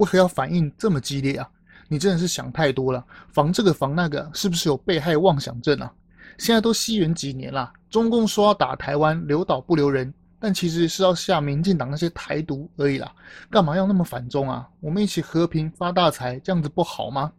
为何要反应这么激烈啊？你真的是想太多了，防这个防那个，是不是有被害妄想症啊？现在都西元几年了，中共说要打台湾，留岛不留人，但其实是要吓民进党那些台独而已啦，干嘛要那么反中啊？我们一起和平发大财，这样子不好吗？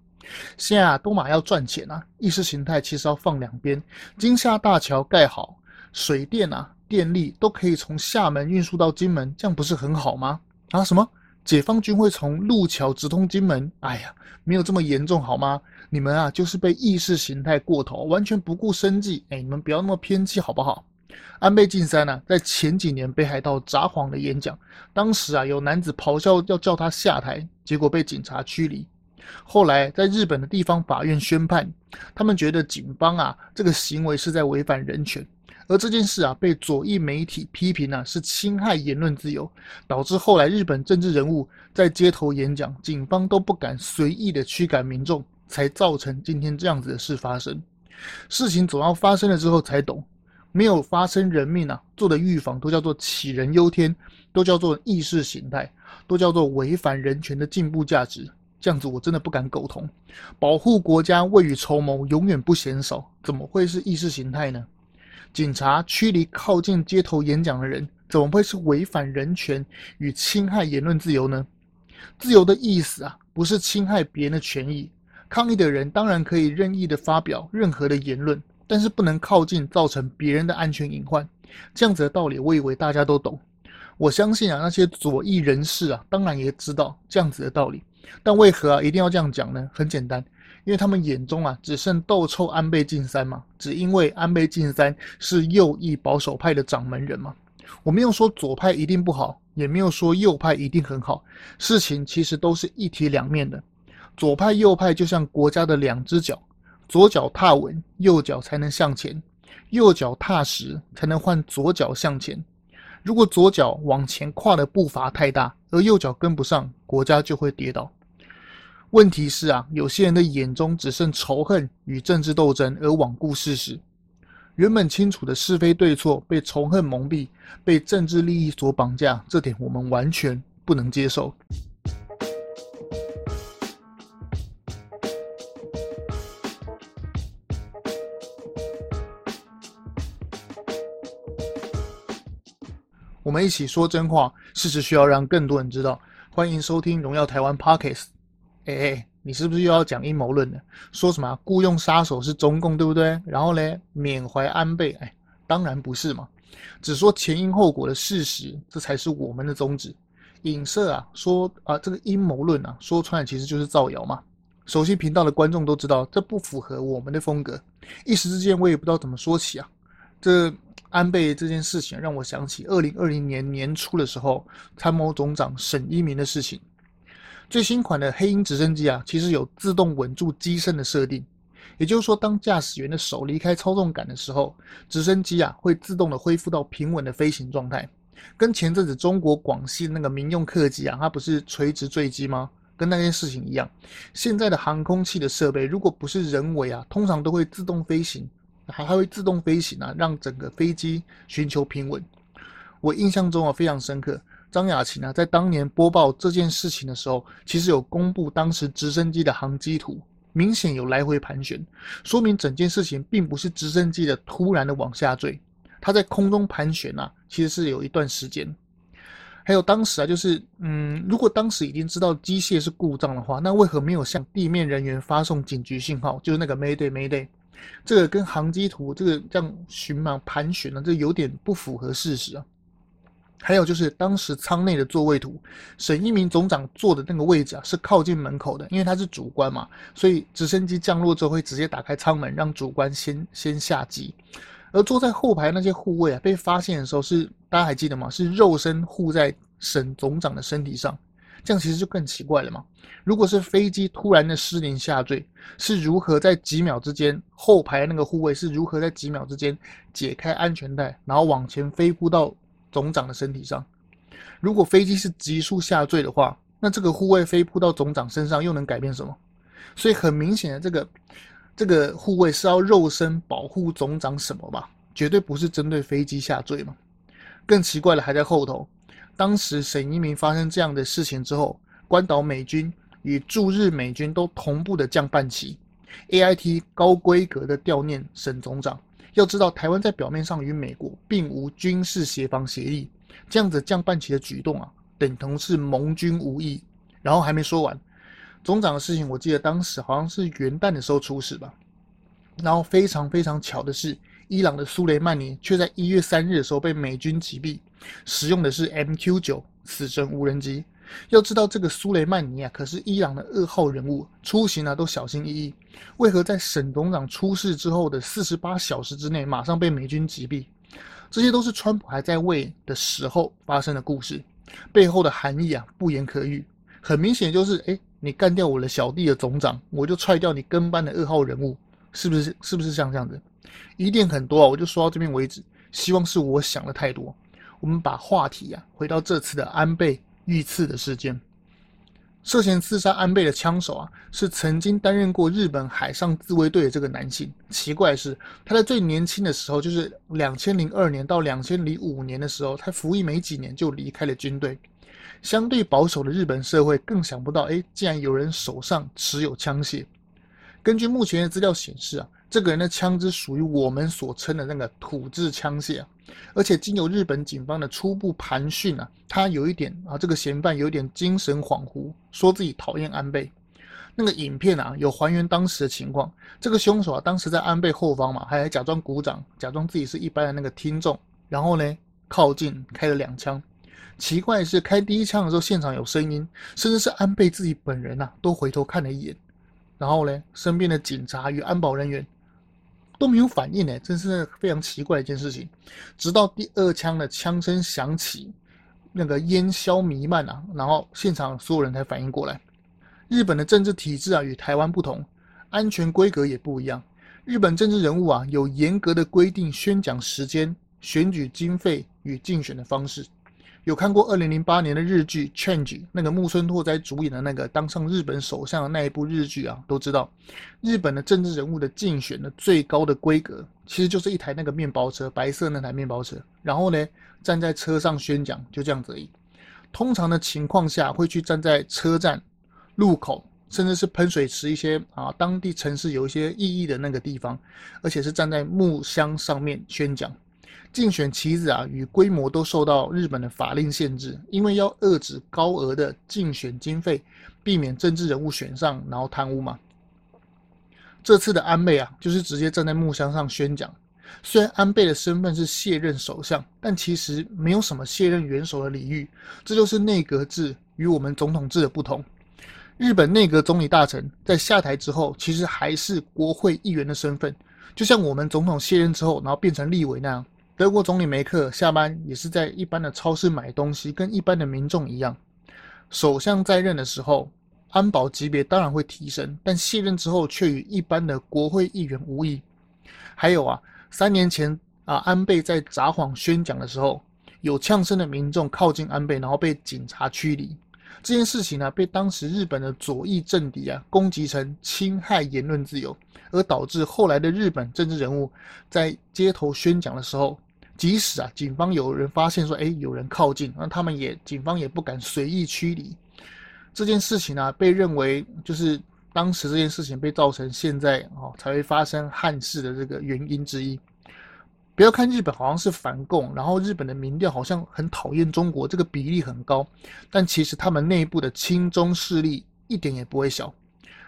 现在啊，都马要赚钱啊，意识形态其实要放两边，金厦大桥盖好，水电啊。电力都可以从厦门运输到金门，这样不是很好吗？啊，什么解放军会从路桥直通金门？哎呀，没有这么严重好吗？你们啊，就是被意识形态过头，完全不顾生计。哎，你们不要那么偏激好不好？安倍晋三呢、啊，在前几年北海道札幌的演讲，当时啊，有男子咆哮要叫他下台，结果被警察驱离。后来在日本的地方法院宣判，他们觉得警方啊，这个行为是在违反人权。而这件事啊，被左翼媒体批评呢，是侵害言论自由，导致后来日本政治人物在街头演讲，警方都不敢随意的驱赶民众，才造成今天这样子的事发生。事情总要发生了之后才懂，没有发生人命啊，做的预防都叫做杞人忧天，都叫做意识形态，都叫做违反人权的进步价值。这样子我真的不敢苟同。保护国家、未雨绸缪，永远不嫌少，怎么会是意识形态呢？警察驱离靠近街头演讲的人，怎么会是违反人权与侵害言论自由呢？自由的意思啊，不是侵害别人的权益。抗议的人当然可以任意的发表任何的言论，但是不能靠近，造成别人的安全隐患。这样子的道理，我以为大家都懂。我相信啊，那些左翼人士啊，当然也知道这样子的道理。但为何啊，一定要这样讲呢？很简单。因为他们眼中啊，只剩斗臭安倍晋三嘛，只因为安倍晋三是右翼保守派的掌门人嘛。我没有说左派一定不好，也没有说右派一定很好。事情其实都是一体两面的，左派右派就像国家的两只脚，左脚踏稳，右脚才能向前；右脚踏实，才能换左脚向前。如果左脚往前跨的步伐太大，而右脚跟不上，国家就会跌倒。问题是啊，有些人的眼中只剩仇恨与政治斗争，而罔顾事实。原本清楚的是非对错，被仇恨蒙蔽，被政治利益所绑架，这点我们完全不能接受。我们一起说真话，事实需要让更多人知道。欢迎收听《荣耀台湾》Podcast。哎哎，你是不是又要讲阴谋论了？说什么雇佣杀手是中共，对不对？然后呢，缅怀安倍？哎，当然不是嘛，只说前因后果的事实，这才是我们的宗旨。影射啊，说啊，这个阴谋论啊，说穿了其实就是造谣嘛。熟悉频道的观众都知道，这不符合我们的风格。一时之间，我也不知道怎么说起啊。这安倍这件事情让我想起二零二零年年初的时候，参谋总长沈一鸣的事情。最新款的黑鹰直升机啊，其实有自动稳住机身的设定，也就是说，当驾驶员的手离开操纵杆的时候，直升机啊会自动的恢复到平稳的飞行状态，跟前阵子中国广西那个民用客机啊，它不是垂直坠机吗？跟那件事情一样，现在的航空器的设备，如果不是人为啊，通常都会自动飞行，还还会自动飞行啊，让整个飞机寻求平稳。我印象中啊非常深刻。张雅琴啊，在当年播报这件事情的时候，其实有公布当时直升机的航机图，明显有来回盘旋，说明整件事情并不是直升机的突然的往下坠，它在空中盘旋啊，其实是有一段时间。还有当时啊，就是嗯，如果当时已经知道机械是故障的话，那为何没有向地面人员发送警局信号？就是那个 Mayday Mayday，这个跟航机图这个这样寻嘛盘旋呢，这有点不符合事实啊。还有就是当时舱内的座位图，沈一鸣总长坐的那个位置啊，是靠近门口的，因为他是主官嘛，所以直升机降落之后会直接打开舱门，让主官先先下机。而坐在后排那些护卫啊，被发现的时候是大家还记得吗？是肉身护在沈总长的身体上，这样其实就更奇怪了嘛。如果是飞机突然的失灵下坠，是如何在几秒之间，后排那个护卫是如何在几秒之间解开安全带，然后往前飞扑到？总长的身体上，如果飞机是急速下坠的话，那这个护卫飞扑到总长身上又能改变什么？所以很明显的，这个这个护卫是要肉身保护总长什么吧？绝对不是针对飞机下坠嘛。更奇怪的还在后头，当时沈一鸣发生这样的事情之后，关岛美军与驻日美军都同步的降半旗，AIT 高规格的悼念沈总长。要知道，台湾在表面上与美国并无军事协防协议，这样子降半旗的举动啊，等同是盟军无义。然后还没说完，总长的事情，我记得当时好像是元旦的时候出事吧。然后非常非常巧的是，伊朗的苏雷曼尼却在一月三日的时候被美军击毙，使用的是 MQ 九死神无人机。要知道，这个苏雷曼尼啊，可是伊朗的二号人物，出行啊都小心翼翼。为何在沈总长出事之后的四十八小时之内，马上被美军击毙？这些都是川普还在位的时候发生的故事，背后的含义啊，不言可喻。很明显就是，哎，你干掉我的小弟的总长，我就踹掉你跟班的二号人物，是不是？是不是像这样子？疑点很多啊，我就说到这边为止。希望是我想的太多。我们把话题啊，回到这次的安倍。遇刺的事件，涉嫌刺杀安倍的枪手啊，是曾经担任过日本海上自卫队的这个男性。奇怪的是，他在最年轻的时候，就是两千零二年到两千零五年的时候，他服役没几年就离开了军队。相对保守的日本社会更想不到，哎，竟然有人手上持有枪械。根据目前的资料显示啊。这个人的枪支属于我们所称的那个土制枪械啊，而且经由日本警方的初步盘讯啊，他有一点啊，这个嫌犯有点精神恍惚，说自己讨厌安倍。那个影片啊，有还原当时的情况。这个凶手啊，当时在安倍后方嘛，还假装鼓掌，假装自己是一般的那个听众，然后呢，靠近开了两枪。奇怪的是，开第一枪的时候现场有声音，甚至是安倍自己本人呐、啊，都回头看了一眼。然后呢，身边的警察与安保人员。都没有反应呢，真是非常奇怪的一件事情。直到第二枪的枪声响起，那个烟硝弥漫啊，然后现场所有人才反应过来。日本的政治体制啊，与台湾不同，安全规格也不一样。日本政治人物啊，有严格的规定宣讲时间、选举经费与竞选的方式。有看过二零零八年的日剧《Change》，那个木村拓哉主演的那个当上日本首相的那一部日剧啊，都知道日本的政治人物的竞选的最高的规格，其实就是一台那个面包车，白色那台面包车，然后呢，站在车上宣讲，就这样子而已。通常的情况下会去站在车站、路口，甚至是喷水池一些啊当地城市有一些意义的那个地方，而且是站在木箱上面宣讲。竞选旗子啊，与规模都受到日本的法令限制，因为要遏制高额的竞选经费，避免政治人物选上然后贪污嘛。这次的安倍啊，就是直接站在木箱上宣讲。虽然安倍的身份是卸任首相，但其实没有什么卸任元首的礼遇。这就是内阁制与我们总统制的不同。日本内阁总理大臣在下台之后，其实还是国会议员的身份，就像我们总统卸任之后，然后变成立委那样。德国总理梅克下班也是在一般的超市买东西，跟一般的民众一样。首相在任的时候，安保级别当然会提升，但卸任之后却与一般的国会议员无异。还有啊，三年前啊，安倍在札幌宣讲的时候，有呛声的民众靠近安倍，然后被警察驱离。这件事情呢、被当时日本的左翼政敌啊攻击成侵害言论自由，而导致后来的日本政治人物在街头宣讲的时候。即使啊，警方有人发现说，哎，有人靠近，那他们也，警方也不敢随意驱离。这件事情呢、啊，被认为就是当时这件事情被造成现在哦才会发生汉事的这个原因之一。不要看日本好像是反共，然后日本的民调好像很讨厌中国，这个比例很高，但其实他们内部的亲中势力一点也不会小。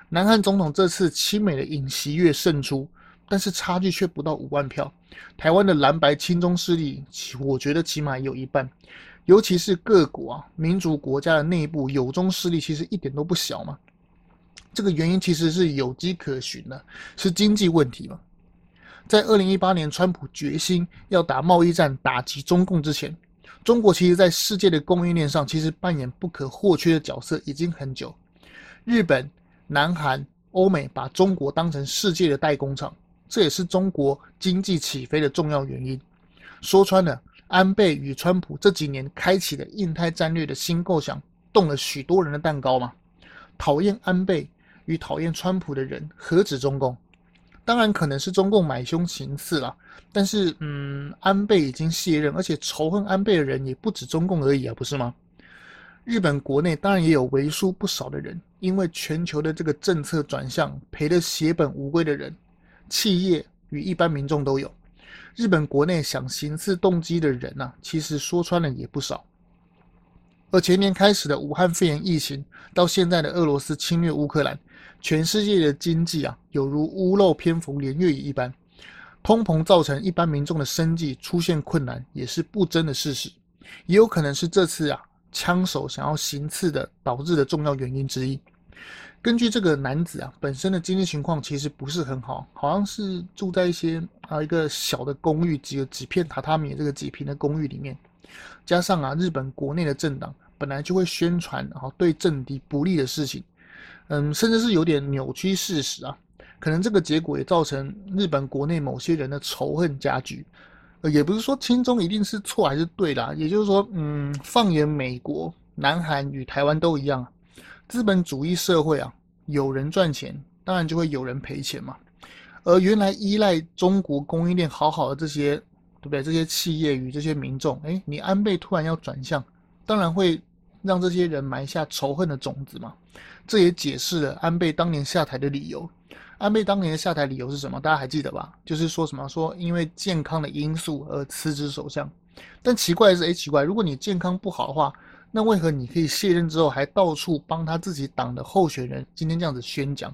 南韩总统这次亲美的尹锡悦胜出。但是差距却不到五万票，台湾的蓝白亲中势力，我觉得起码有一半，尤其是各国啊民主国家的内部友中势力，其实一点都不小嘛。这个原因其实是有迹可循的，是经济问题嘛。在二零一八年，川普决心要打贸易战打击中共之前，中国其实在世界的供应链上其实扮演不可或缺的角色已经很久。日本、南韩、欧美把中国当成世界的代工厂。这也是中国经济起飞的重要原因。说穿了，安倍与川普这几年开启的印太战略的新构想，动了许多人的蛋糕嘛。讨厌安倍与讨厌川普的人，何止中共？当然可能是中共买凶行刺了。但是，嗯，安倍已经卸任，而且仇恨安倍的人也不止中共而已啊，不是吗？日本国内当然也有为数不少的人，因为全球的这个政策转向，赔得血本无归的人，企业与一般民众都有。日本国内想行刺动机的人呐、其实说穿了也不少。而前年开始的武汉肺炎疫情，到现在的俄罗斯侵略乌克兰，全世界的经济啊，有如屋漏偏逢连夜雨一般，通膨造成一般民众的生计出现困难，也是不争的事实。也有可能是这次啊。枪手想要行刺的导致的重要原因之一。根据这个男子啊本身的经济情况其实不是很好，好像是住在一些啊一个小的公寓，只有几片榻榻米这个几坪的公寓里面，加上啊日本国内的政党本来就会宣传啊对政敌不利的事情，嗯，甚至是有点扭曲事实啊，可能这个结果也造成日本国内某些人的仇恨加剧。也不是说亲中一定是错还是对啦，也就是说，嗯，放眼美国、南韩与台湾都一样，资本主义社会啊，有人赚钱，当然就会有人赔钱嘛。而原来依赖中国供应链好好的这些，对不对？这些企业与这些民众，诶，你安倍突然要转向，当然会让这些人埋下仇恨的种子嘛。这也解释了安倍当年下台的理由。安倍当年的下台理由是什么？大家还记得吧？就是说什么说因为健康的因素而辞职首相。但奇怪的是，哎，奇怪，如果你健康不好的话，那为何你可以卸任之后还到处帮他自己党的候选人今天这样子宣讲？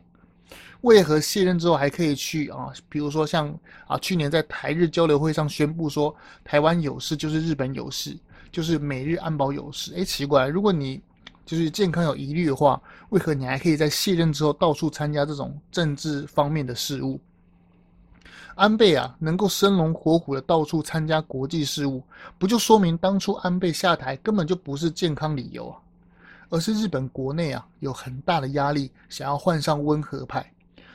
为何卸任之后还可以去啊？比如说像啊，去年在台日交流会上宣布说台湾有事就是日本有事，就是美日安保有事。哎，奇怪，如果你就是健康有疑虑的话，为何你还可以在卸任之后到处参加这种政治方面的事务？安倍啊，能够生龙活虎的到处参加国际事务，不就说明当初安倍下台根本就不是健康理由啊，而是日本国内啊有很大的压力，想要换上温和派，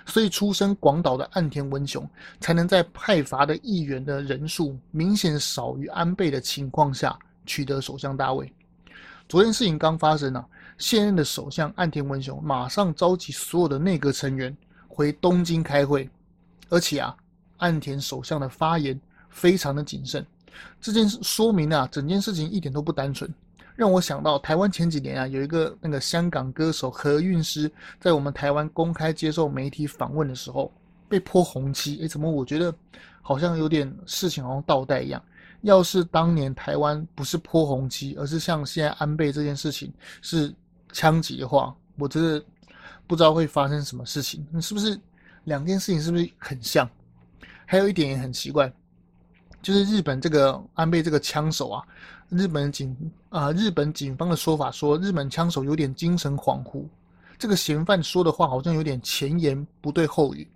所以出身广岛的岸田文雄才能在派阀的议员的人数明显少于安倍的情况下取得首相大位。昨天事情刚发生啊，现任的首相岸田文雄马上召集所有的内阁成员回东京开会，而且啊，岸田首相的发言非常的谨慎。这件事说明啊，整件事情一点都不单纯，让我想到台湾前几年啊，有一个那个香港歌手何韵诗在我们台湾公开接受媒体访问的时候被泼红漆，诶，怎么我觉得好像有点事情好像倒带一样。要是当年台湾不是泼红漆，而是像现在安倍这件事情是枪击的话，我真的不知道会发生什么事情。你是不是两件事情是不是很像？还有一点也很奇怪，就是日本这个安倍这个枪手啊，日本警啊、日本警方的说法说，日本枪手有点精神恍惚。这个嫌犯说的话好像有点前言不对后语。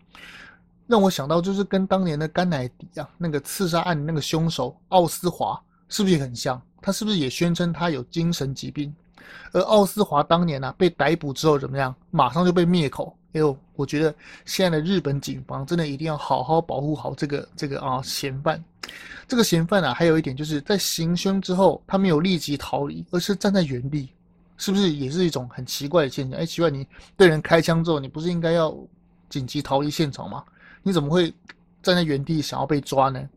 让我想到，就是跟当年的甘乃迪啊，那个刺杀案那个凶手奥斯华，是不是也很像？他是不是也宣称他有精神疾病？而奥斯华当年呢、啊，被逮捕之后怎么样？马上就被灭口。哎呦，我觉得现在的日本警方真的一定要好好保护好这个这个啊嫌犯。这个嫌犯啊，还有一点就是在行凶之后，他没有立即逃离，而是站在原地，是不是也是一种很奇怪的现象？哎，奇怪，你对人开枪之后，你不是应该要紧急逃离现场吗？你怎么会站在原地想要被抓呢？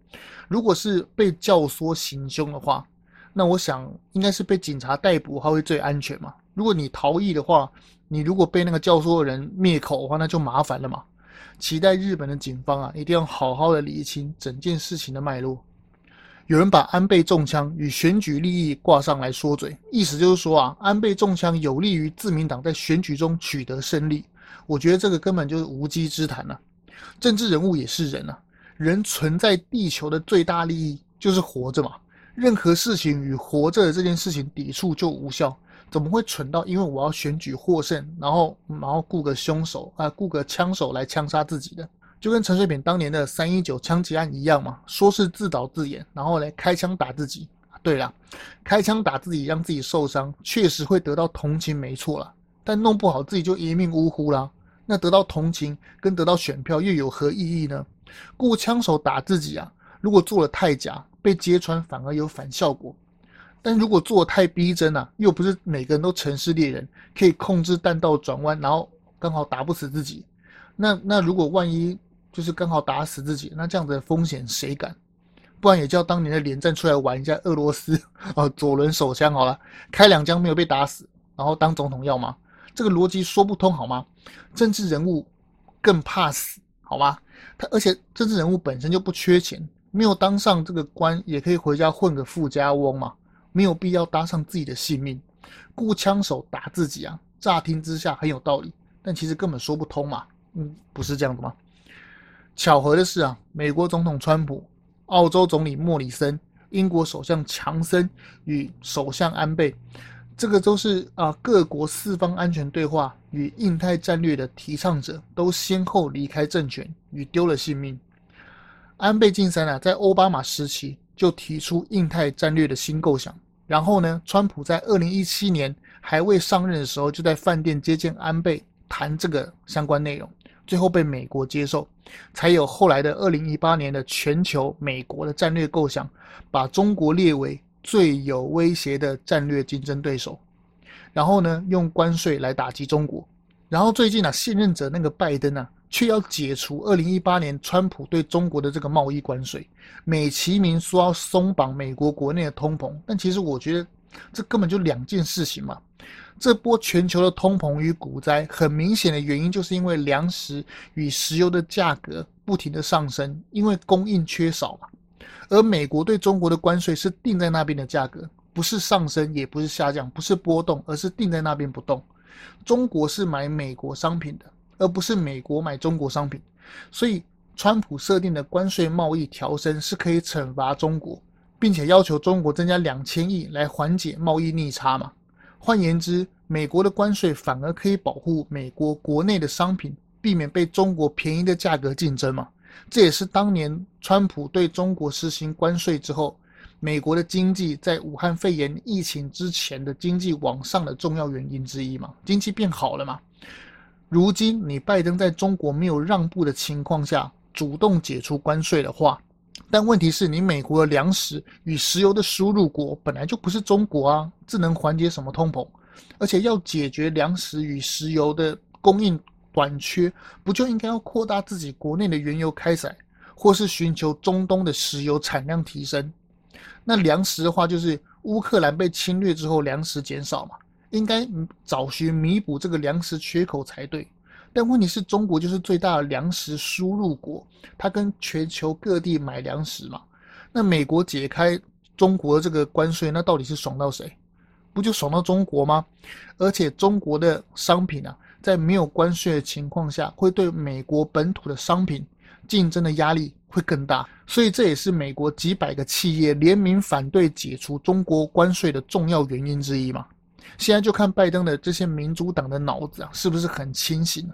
如果是被教唆行凶的话，那我想应该是被警察逮捕，他会最安全嘛。如果你逃逸的话，你如果被那个教唆的人灭口的话，那就麻烦了嘛。期待日本的警方啊，一定要好好的理清整件事情的脉络。有人把安倍中枪与选举利益挂上来说嘴，意思就是说啊，安倍中枪有利于自民党在选举中取得胜利。我觉得这个根本就是无稽之谈呐。政治人物也是人啊，人存在地球的最大利益就是活着嘛。任何事情与活着的这件事情抵触就无效。怎么会蠢到因为我要选举获胜，然后然后雇个凶手啊，雇个枪手来枪杀自己的？就跟陈水扁当年的三一九枪击案一样嘛，说是自导自演，然后来开枪打自己。对啦，开枪打自己让自己受伤，确实会得到同情，没错啦。但弄不好自己就一命呜呼啦。那得到同情跟得到选票又有何意义呢？雇枪手打自己啊，如果做了太假，被揭穿反而有反效果；但如果做太逼真啊，又不是每个人都城市猎人，可以控制弹道转弯，然后刚好打不死自己。那那如果万一就是刚好打死自己，那这样子的风险谁敢？不然也叫当年的连战出来玩一下俄罗斯哦，左轮手枪好了，开两枪没有被打死，然后当总统要吗？这个逻辑说不通好吗？政治人物更怕死好吗？他而且政治人物本身就不缺钱，没有当上这个官也可以回家混个富家翁嘛，没有必要搭上自己的性命，雇枪手打自己啊！乍听之下很有道理，但其实根本说不通嘛。嗯，不是这样的吗？巧合的是啊，美国总统川普。澳洲总理莫里森、英国首相强森与首相安倍，这个都是啊各国四方安全对话与印太战略的提倡者，都先后离开政权与丢了性命。安倍晋三啊，在奥巴马时期就提出印太战略的新构想，然后呢，川普在二零一七年还未上任的时候，就在饭店接见安倍，谈这个相关内容。最后被美国接受，才有后来的二零一八年的全球美国的战略构想，把中国列为最有威胁的战略竞争对手。然后呢，用关税来打击中国。然后最近啊，现任者那个拜登啊，却要解除二零一八年川普对中国的这个贸易关税，美其名说要松绑美国国内的通膨，但其实我觉得这根本就两件事情嘛。这波全球的通膨与股灾，很明显的原因就是因为粮食与石油的价格不停的上升，因为供应缺少嘛。而美国对中国的关税是定在那边的价格，不是上升，也不是下降，不是波动，而是定在那边不动。中国是买美国商品的，而不是美国买中国商品。所以，川普设定的关税贸易调升是可以惩罚中国，并且要求中国增加两千亿来缓解贸易逆差嘛。换言之，美国的关税反而可以保护美国国内的商品，避免被中国便宜的价格竞争嘛。这也是当年川普对中国实行关税之后，美国的经济在武汉肺炎疫情之前的经济往上的重要原因之一嘛。经济变好了嘛。如今你拜登在中国没有让步的情况下，主动解除关税的话。但问题是你美国的粮食与石油的输入国本来就不是中国啊，这能缓解什么通膨？而且要解决粮食与石油的供应短缺，不就应该要扩大自己国内的原油开采，或是寻求中东的石油产量提升？那粮食的话，就是乌克兰被侵略之后粮食减少嘛，应该找寻弥补这个粮食缺口才对。但问题是中国就是最大的粮食输入国，它跟全球各地买粮食嘛。那美国解开中国这个关税，那到底是爽到谁？不就爽到中国吗？而且中国的商品啊，在没有关税的情况下，会对美国本土的商品竞争的压力会更大。所以这也是美国几百个企业联名反对解除中国关税的重要原因之一嘛。现在就看拜登的这些民主党的脑子啊，是不是很清醒呢？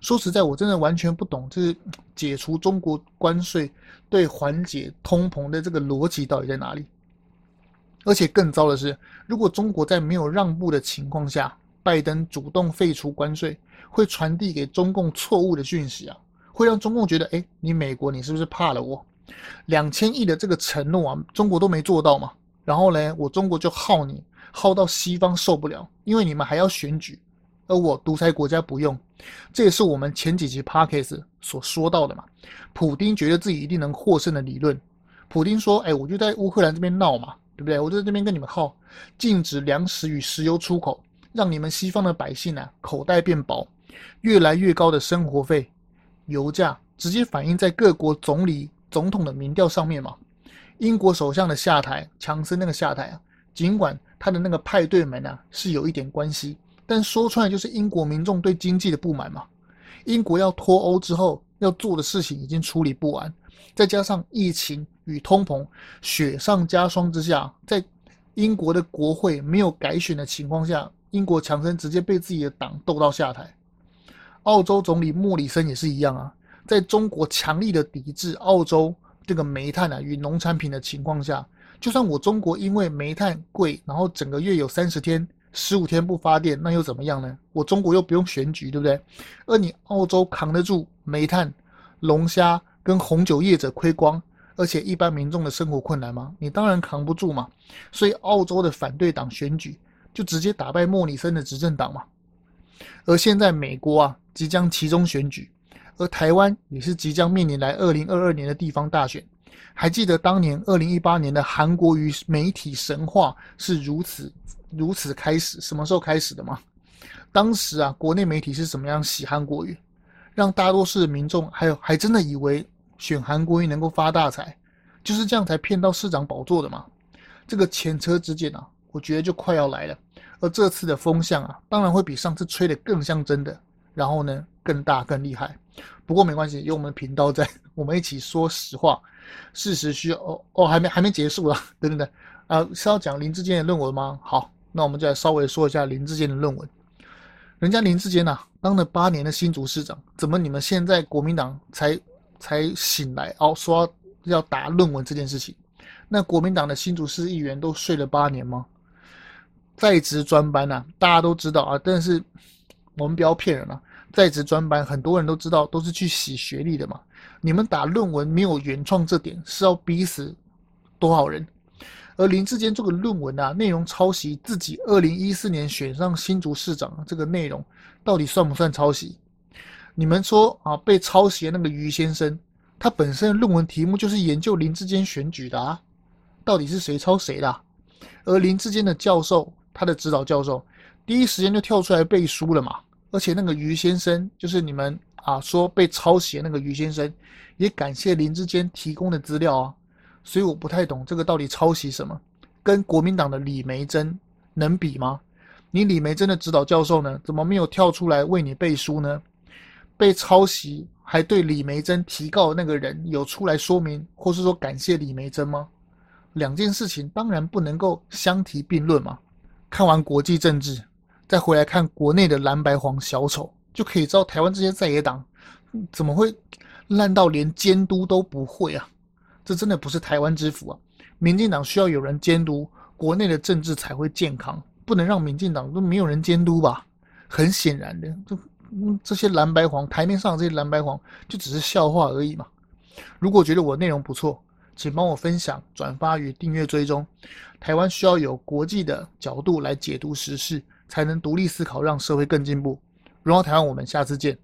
说实在，我真的完全不懂，就是解除中国关税对缓解通膨的这个逻辑到底在哪里？而且更糟的是，如果中国在没有让步的情况下，拜登主动废除关税，会传递给中共错误的讯息啊，会让中共觉得，哎，你美国你是不是怕了我？两千亿的这个承诺啊，中国都没做到嘛，然后呢，我中国就耗你。耗到西方受不了，因为你们还要选举，而我独裁国家不用，这也是我们前几集 Podcast 所说到的嘛。普丁觉得自己一定能获胜的理论，普丁说：“哎，我就在乌克兰这边闹嘛，对不对？我就在这边跟你们耗，禁止粮食与石油出口，让你们西方的百姓啊口袋变薄，越来越高的生活费、油价直接反映在各国总理、总统的民调上面嘛。英国首相的下台，强生那个下台啊，尽管。”他的那个派对门啊，是有一点关系，但说出来就是英国民众对经济的不满嘛。英国要脱欧之后要做的事情已经处理不完，再加上疫情与通膨雪上加霜之下，在英国的国会没有改选的情况下，英国强森直接被自己的党斗到下台。澳洲总理莫里森也是一样啊，在中国强力的抵制澳洲这个煤炭啊与农产品的情况下。就算我中国因为煤炭贵，然后整个月有三十天、十五天不发电，那又怎么样呢？我中国又不用选举，对不对？而你澳洲扛得住煤炭、龙虾跟红酒业者亏光，而且一般民众的生活困难吗？你当然扛不住嘛。所以澳洲的反对党选举就直接打败莫里森的执政党嘛。而现在美国啊即将期中选举，而台湾也是即将面临来二零二二年的地方大选。还记得当年二零一八年的韩国瑜媒体神话是如此如此开始，什么时候开始的吗？当时啊，国内媒体是怎么样洗韩国瑜，让大多数的民众还有还真的以为选韩国瑜能够发大财，就是这样才骗到市长宝座的嘛。这个前车之鉴啊，我觉得就快要来了。而这次的风向啊，当然会比上次吹得更像真的，然后呢，更大更厉害。不过没关系，有我们的频道在，我们一起说实话。事实需要哦哦，还没还没结束了，等等等啊，是要讲林志坚的论文吗？好，那我们就来稍微说一下林志坚的论文。人家林志坚呐、当了八年的新竹市长，怎么你们现在国民党才才醒来哦，说要打论文这件事情？那国民党的新竹市议员都睡了八年吗？在职专班呐、大家都知道啊，但是我们不要骗人了、啊。在职专班很多人都知道，都是去洗学历的嘛。你们打论文没有原创这点，是要逼死多少人？而林志坚这个论文啊，内容抄袭自己二零一四年选上新竹市长这个内容，到底算不算抄袭？你们说啊，被抄袭的那个于先生，他本身的论文题目就是研究林志坚选举的啊。到底是谁抄谁的？而林志坚的教授，他的指导教授，第一时间就跳出来背书了嘛。而且那个于先生，就是你们啊说被抄袭那个于先生，也感谢林志坚提供的资料啊。所以我不太懂这个到底抄袭什么，跟国民党的李梅珍能比吗？你李梅珍的指导教授呢，怎么没有跳出来为你背书呢？被抄袭还对李梅珍提告那个人有出来说明，或是说感谢李梅珍吗？两件事情当然不能够相提并论嘛。看完国际政治，再回来看国内的蓝白黄小丑，就可以知道台湾这些在野党怎么会烂到连监督都不会啊！这真的不是台湾之福啊！民进党需要有人监督，国内的政治才会健康，不能让民进党都没有人监督吧？很显然的，这这些蓝白黄台面上这些蓝白黄就只是笑话而已嘛！如果觉得我内容不错，请帮我分享、转发与订阅追踪。台湾需要有国际的角度来解读时事，才能独立思考，让社会更进步。荣耀台湾，我们下次见。